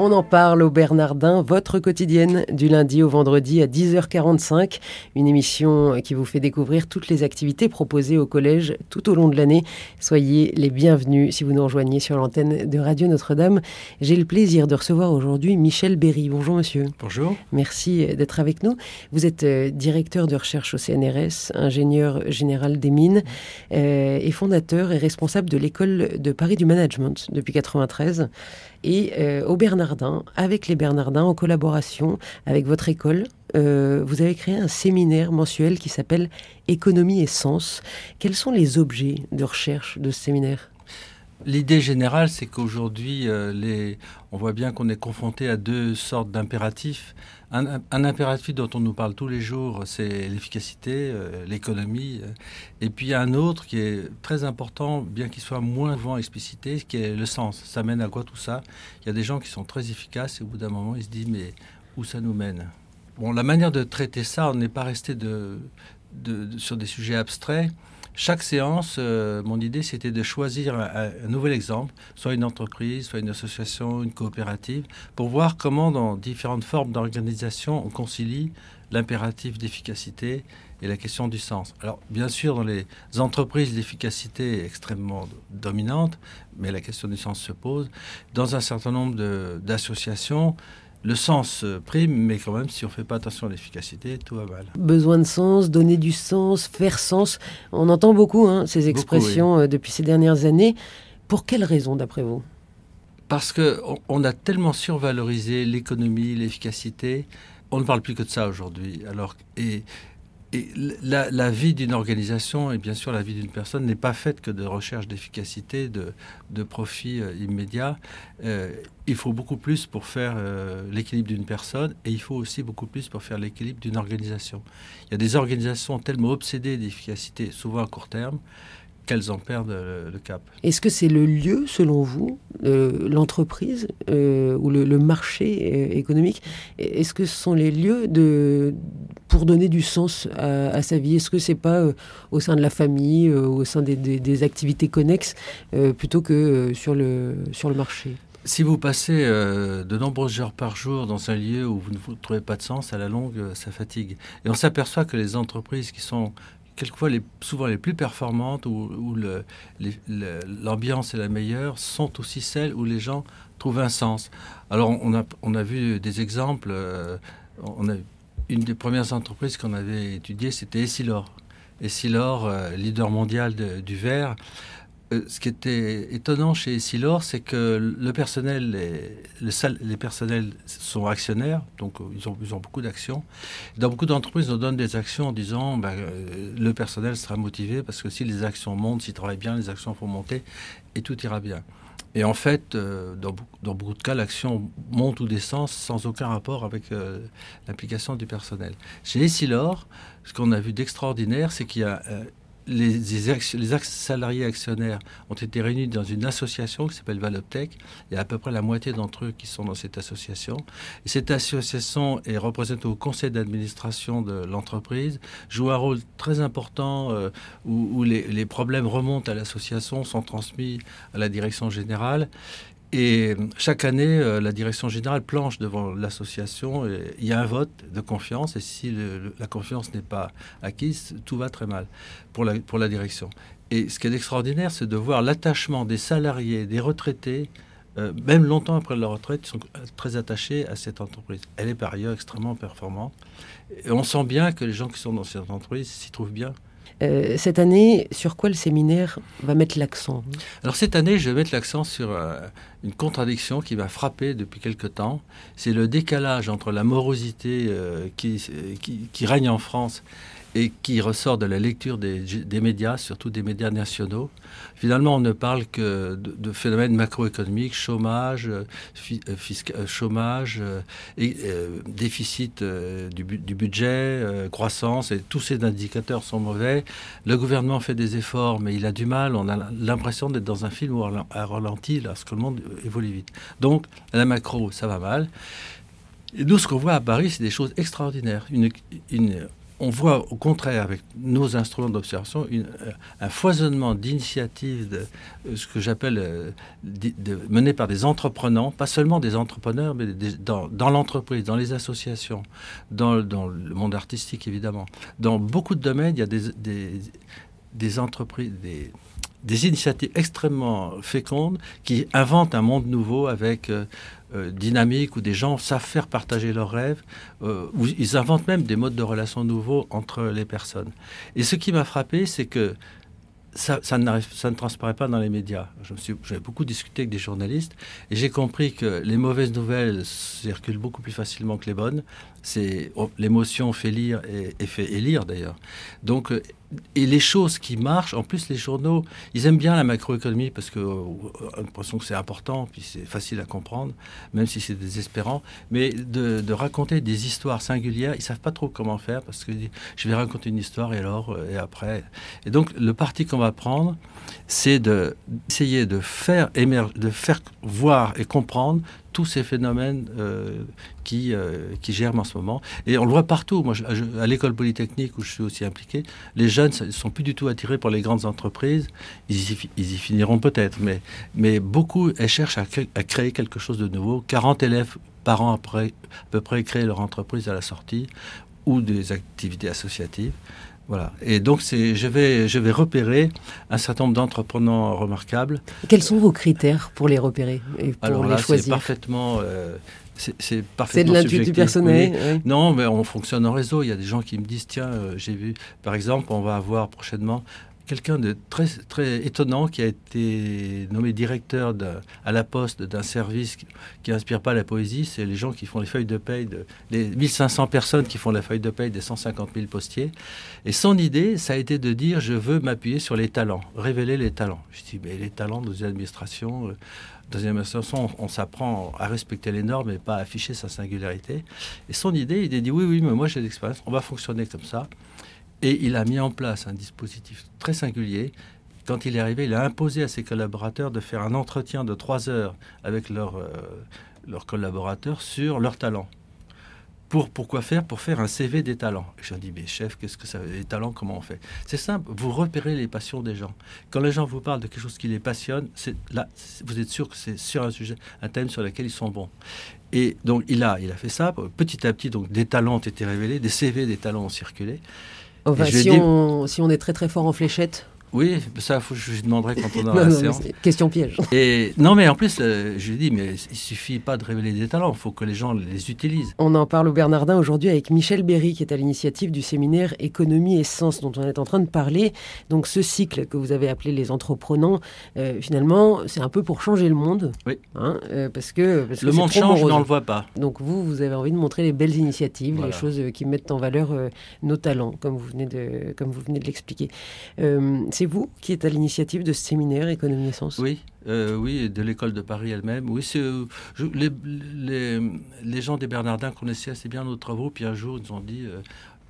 On en parle au Bernardin, votre quotidienne du lundi au vendredi à 10h45. Une émission qui vous fait découvrir toutes les activités proposées au collège tout au long de l'année. Soyez les bienvenus si vous nous rejoignez sur l'antenne de Radio Notre-Dame. J'ai le plaisir de recevoir aujourd'hui Michel Berry. Bonjour monsieur. Bonjour. Merci d'être avec nous. Vous êtes euh, directeur de recherche au CNRS, ingénieur général des mines euh, et fondateur et responsable de l'école de Paris du Management depuis 93 et euh, au Bernardin, avec les Bernardins, en collaboration avec votre école, euh, vous avez créé un séminaire mensuel qui s'appelle Économie et sens. Quels sont les objets de recherche de ce séminaire? L'idée générale, c'est qu'aujourd'hui, euh, on voit bien qu'on est confronté à deux sortes d'impératifs. Un, impératif dont on nous parle tous les jours, c'est l'efficacité, euh, l'économie. Euh, et puis il y a un autre qui est très important, bien qu'il soit moins souvent explicité, qui est le sens. Ça mène à quoi tout ça? Il y a des gens qui sont très efficaces et au bout d'un moment, ils se disent mais où ça nous mène? Bon, la manière de traiter ça, on n'est pas resté sur des sujets abstraits. Chaque séance, euh, mon idée, c'était de choisir un, nouvel exemple, soit une entreprise, soit une association, une coopérative, pour voir comment, dans différentes formes d'organisation, on concilie l'impératif d'efficacité et la question du sens. Alors, bien sûr, dans les entreprises, l'efficacité est extrêmement dominante, mais la question du sens se pose. Dans un certain nombre d'associations, le sens prime, mais quand même, si on ne fait pas attention à l'efficacité, tout va mal. Besoin de sens, donner du sens, faire sens. On entend beaucoup hein, ces expressions euh, depuis ces dernières années. Pour quelles raisons, d'après vous? Parce qu'on on a tellement survalorisé l'économie, l'efficacité. On ne parle plus que de ça aujourd'hui. Alors, et et la, vie d'une organisation et bien sûr la vie d'une personne n'est pas faite que de recherche d'efficacité, de, profit euh, immédiat. Euh, il faut beaucoup plus pour faire euh, l'équilibre d'une personne et il faut aussi beaucoup plus pour faire l'équilibre d'une organisation. Il y a des organisations tellement obsédées d'efficacité, souvent à court terme, qu'elles en perdent le, cap. Est-ce que c'est le lieu, selon vous, l'entreprise ou le, marché économique? Est-ce que ce sont les lieux de, pour donner du sens à, sa vie Est-ce que c'est pas au sein de la famille, au sein des, activités connexes, plutôt que sur, le, sur le marché? Si vous passez de nombreuses heures par jour dans un lieu où vous ne trouvez pas de sens, à la longue, ça fatigue. Et on s'aperçoit que les entreprises qui sont quelquefois souvent les plus performantes, où, l'ambiance est la meilleure, sont aussi celles où les gens trouvent un sens. Alors on a, on a vu des exemples, euh, on a, une des premières entreprises qu'on avait étudiées, c'était Essilor. Essilor, euh, leader mondial du verre, euh, ce qui était étonnant chez Silor, c'est que le personnel, les, les personnels sont actionnaires, donc euh, ils ont, beaucoup d'actions. Dans beaucoup d'entreprises, on donne des actions en disant ben, le personnel sera motivé parce que si les actions montent, s'ils travaillent bien, les actions vont monter et tout ira bien. Et en fait, dans, dans, beaucoup de cas, l'action monte ou descend sans aucun rapport avec l'implication du personnel. Chez Essilor, ce qu'on a vu d'extraordinaire, c'est qu'il y a les, salariés actionnaires ont été réunis dans une association qui s'appelle Valoptech. Il y a à peu près la moitié d'entre eux qui sont dans cette association. Et cette association est représentée au conseil d'administration de l'entreprise, joue un rôle très important euh, où, les, problèmes remontent à l'association, sont transmis à la direction générale. Et chaque année, euh, la direction générale planche devant l'association. Il y a un vote de confiance. Et si la confiance n'est pas acquise, tout va très mal pour la, pour la direction. Et ce qui est extraordinaire, c'est de voir l'attachement des salariés, des retraités, euh, même longtemps après leur retraite, ils sont très attachés à cette entreprise. Elle est par ailleurs extrêmement performante. Et on sent bien que les gens qui sont dans cette entreprise s'y trouvent bien. Euh, cette année, sur quoi le séminaire va mettre l'accent Alors cette année, je vais mettre l'accent sur euh, une contradiction qui m'a frappé depuis quelque temps. C'est le décalage entre la morosité euh, qui, qui, règne en France et qui ressort de la lecture des, médias, surtout des médias nationaux. Finalement, on ne parle que de, phénomènes macroéconomiques, chômage, euh, euh, euh, chômage, déficit du, budget, croissance, et tous ces indicateurs sont mauvais. Le gouvernement fait des efforts, mais il a du mal. On a l'impression d'être dans un film où à ralenti lorsque le monde évolue vite. Donc, la macro, ça va mal. Et nous, ce qu'on voit à Paris, c'est des choses extraordinaires. Une, on voit au contraire avec nos instruments d'observation euh, un foisonnement d'initiatives, euh, ce que j'appelle euh, menées par des entrepreneurs, pas seulement des entrepreneurs, mais dans, l'entreprise, dans les associations, dans, le monde artistique évidemment. Dans beaucoup de domaines, il y a des, des, des entreprises, des, des initiatives extrêmement fécondes qui inventent un monde nouveau avec euh, euh, dynamique où des gens savent faire partager leurs rêves, euh, où ils inventent même des modes de relations nouveaux entre les personnes. Et ce qui m'a frappé, c'est que ça, ne transparaît pas dans les médias. J'ai beaucoup discuté avec des journalistes et j'ai compris que les mauvaises nouvelles circulent beaucoup plus facilement que les bonnes. Oh, l'émotion fait lire et, et fait élire d'ailleurs. Donc et les choses qui marchent, en plus les journaux, ils aiment bien la macroéconomie parce que euh, l'impression que c'est important, puis c'est facile à comprendre, même si c'est désespérant. Mais de, raconter des histoires singulières, ils savent pas trop comment faire parce que je vais raconter une histoire et alors euh, et après. Et donc le parti qu'on va prendre, c'est d'essayer de faire émerger, de faire voir et comprendre tous ces phénomènes euh, qui, euh, qui germent en ce moment. Et on le voit partout. Moi, à l'école polytechnique où je suis aussi impliqué, les jeunes ne sont plus du tout attirés par les grandes entreprises. Ils y, finiront peut-être, mais, mais beaucoup elles cherchent à, à, créer quelque chose de nouveau. 40 élèves par an après, à peu près créent leur entreprise à la sortie ou des activités associatives. Voilà. Et donc, je vais, je vais repérer un certain nombre d'entrepreneurs remarquables. Quels sont vos critères pour les repérer et pour Alors les là, choisir? C'est parfaitement. Euh, c'est C'est de l'intuition personnelle oui. oui. Non, mais on fonctionne en réseau. Il y a des gens qui me disent tiens, euh, j'ai vu, par exemple, on va avoir prochainement quelqu'un de très, très étonnant qui a été nommé directeur à la poste d'un service qui n'inspire pas la poésie. C'est les gens qui font les feuilles de paye, de, les 1500 personnes qui font la feuille de paye des 150 000 postiers. Et son idée, ça a été de dire je veux m'appuyer sur les talents, révéler les talents. Je dis mais les talents dans une administration. Euh, administration, on, on s'apprend à respecter les normes et pas à afficher sa singularité. Et son idée, il a dit oui, oui, mais moi j'ai l'expérience, on va fonctionner comme ça. Et il a mis en place un dispositif très singulier. Quand il est arrivé, il a imposé à ses collaborateurs de faire un entretien de trois heures avec leurs euh, collaborateurs sur leurs talents. Pour, pourquoi faire? Pour faire un CV des talents. Je dis, mais chef, qu'est-ce que ça veut? Les talents, comment on fait? C'est simple, vous repérez les passions des gens. Quand les gens vous parlent de quelque chose qui les passionne, là, vous êtes sûr que c'est sur un sujet, un thème sur lequel ils sont bons. Et donc, il a, il a fait ça. Petit à petit, donc, des talents ont été révélés, des CV des talents ont circulé. Si on est très très fort en fléchette, oui, ça, faut, je lui demanderai quand on aura la séance. Question piège. Et non, mais en plus, euh, je lui dis, mais il suffit pas de révéler des talents, il faut que les gens les utilisent. On en parle au Bernardin aujourd'hui avec Michel Berry, qui est à l'initiative du séminaire Économie et Sens, dont on est en train de parler. Donc, ce cycle que vous avez appelé les entreprenants, euh, finalement, c'est un peu pour changer le monde. Oui. Hein, euh, parce que, parce le que monde change, mais on ne le voit pas. Donc, vous, vous avez envie de montrer les belles initiatives, voilà. les choses qui mettent en valeur nos talents, comme vous venez de, comme vous venez de l'expliquer. Euh, c'est vous qui êtes à l'initiative de ce séminaire Économie et Sens? Oui, euh, oui, de l'école de Paris elle-même. Oui, c'est, je, les, gens des Bernardins connaissaient assez bien nos travaux, puis un jour ils ont dit euh,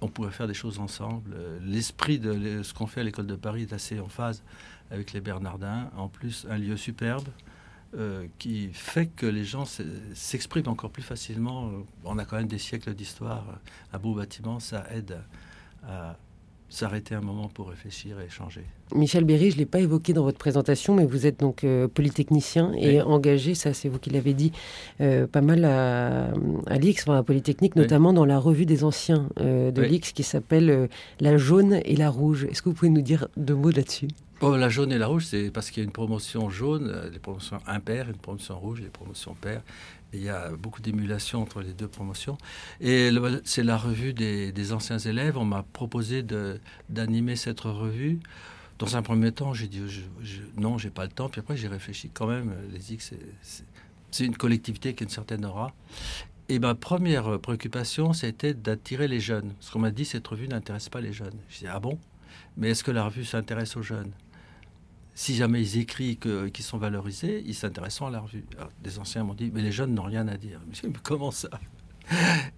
on pourrait faire des choses ensemble. L'esprit de ce qu'on fait à l'école de Paris est assez en phase avec les Bernardins. En plus, un lieu superbe. Euh, qui fait que les gens s'expriment encore plus facilement. On a quand même des siècles d'histoire. Un beau bâtiment, ça aide à s'arrêter un moment pour réfléchir et échanger. Michel Berry, je ne l'ai pas évoqué dans votre présentation, mais vous êtes donc euh, polytechnicien et oui. engagé, ça c'est vous qui l'avez dit, euh, pas mal à, à l'IX, enfin à Polytechnique, oui. notamment dans la revue des anciens euh, de oui. l'IX qui s'appelle La jaune et la rouge. Est-ce que vous pouvez nous dire deux mots là-dessus? Oh, la jaune et la rouge, c'est parce qu'il y a une promotion jaune, des promotions impaires, une promotion rouge, des promotions paires. Il y a beaucoup d'émulation entre les deux promotions. Et c'est la revue des, anciens élèves. On m'a proposé d'animer cette revue. Dans un premier temps, j'ai dit je, non, j'ai pas le temps. Puis après, j'ai réfléchi quand même. Les X, c'est une collectivité qui a une certaine aura. Et ma première préoccupation, c'était d'attirer les jeunes. Parce qu'on m'a dit cette revue n'intéresse pas les jeunes. Je dis ah bon? Mais est-ce que la revue s'intéresse aux jeunes? Si jamais ils écrivent qu'ils qu sont valorisés, ils s'intéressent à la revue. Des anciens m'ont dit, mais les jeunes n'ont rien à dire. Je mais comment ça?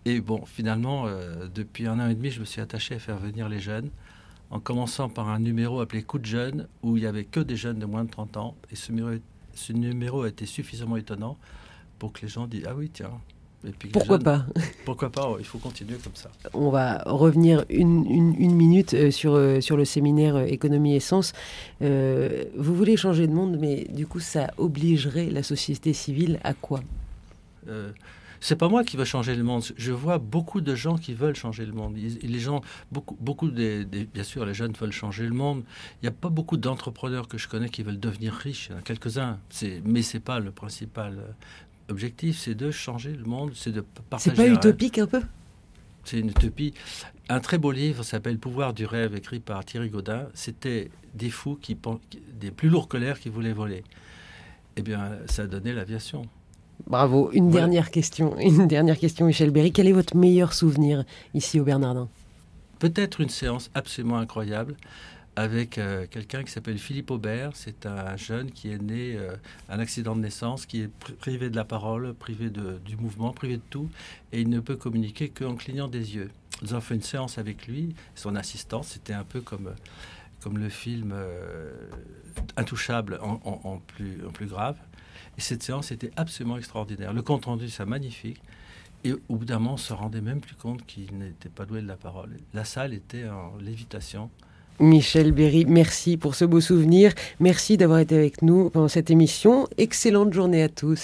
Et bon, finalement, euh, depuis un an et demi, je me suis attaché à faire venir les jeunes, en commençant par un numéro appelé Coup de jeunes, où il n'y avait que des jeunes de moins de 30 ans. Et ce numéro a été suffisamment étonnant pour que les gens disent, ah oui, tiens, pourquoi pas? Pourquoi pas Il faut continuer comme ça. On va revenir une, une, minute euh, sur, euh, sur le séminaire euh, Économie et Sens. vous voulez changer de monde, mais du coup, ça obligerait la société civile à quoi? C'est pas moi qui veux changer le monde. Je vois beaucoup de gens qui veulent changer le monde. Les gens, beaucoup, beaucoup des, bien sûr, les jeunes veulent changer le monde. Il n'y a pas beaucoup d'entrepreneurs que je connais qui veulent devenir riches. Il y en a quelques-uns, mais c'est pas le principal objectif. C'est de changer le monde, c'est de partager. C'est pas utopique un peu? C'est une utopie. Un très beau livre s'appelle Pouvoir du rêve, écrit par Thierry Gaudin. C'était des fous qui, des plus lourds l'air qui voulaient voler. Eh bien, ça a donné l'aviation. Bravo. Une dernière question, une dernière question, Michel Berry. Quel est votre meilleur souvenir ici au Bernardin? Peut-être une séance absolument incroyable avec euh, quelqu'un qui s'appelle Philippe Aubert. C'est un jeune qui est né euh, un accident de naissance, qui est privé de la parole, privé du mouvement, privé de tout, et il ne peut communiquer qu'en clignant des yeux. Nous avons fait une séance avec lui, son assistant. C'était un peu comme, comme le film euh, Intouchable en, plus, en plus grave. Et cette séance était absolument extraordinaire. Le compte rendu, c'est magnifique. Et au bout d'un moment, on se rendait même plus compte qu'il n'était pas doué de la parole. La salle était en lévitation. Michel Berry, merci pour ce beau souvenir. Merci d'avoir été avec nous pendant cette émission. Excellente journée à tous.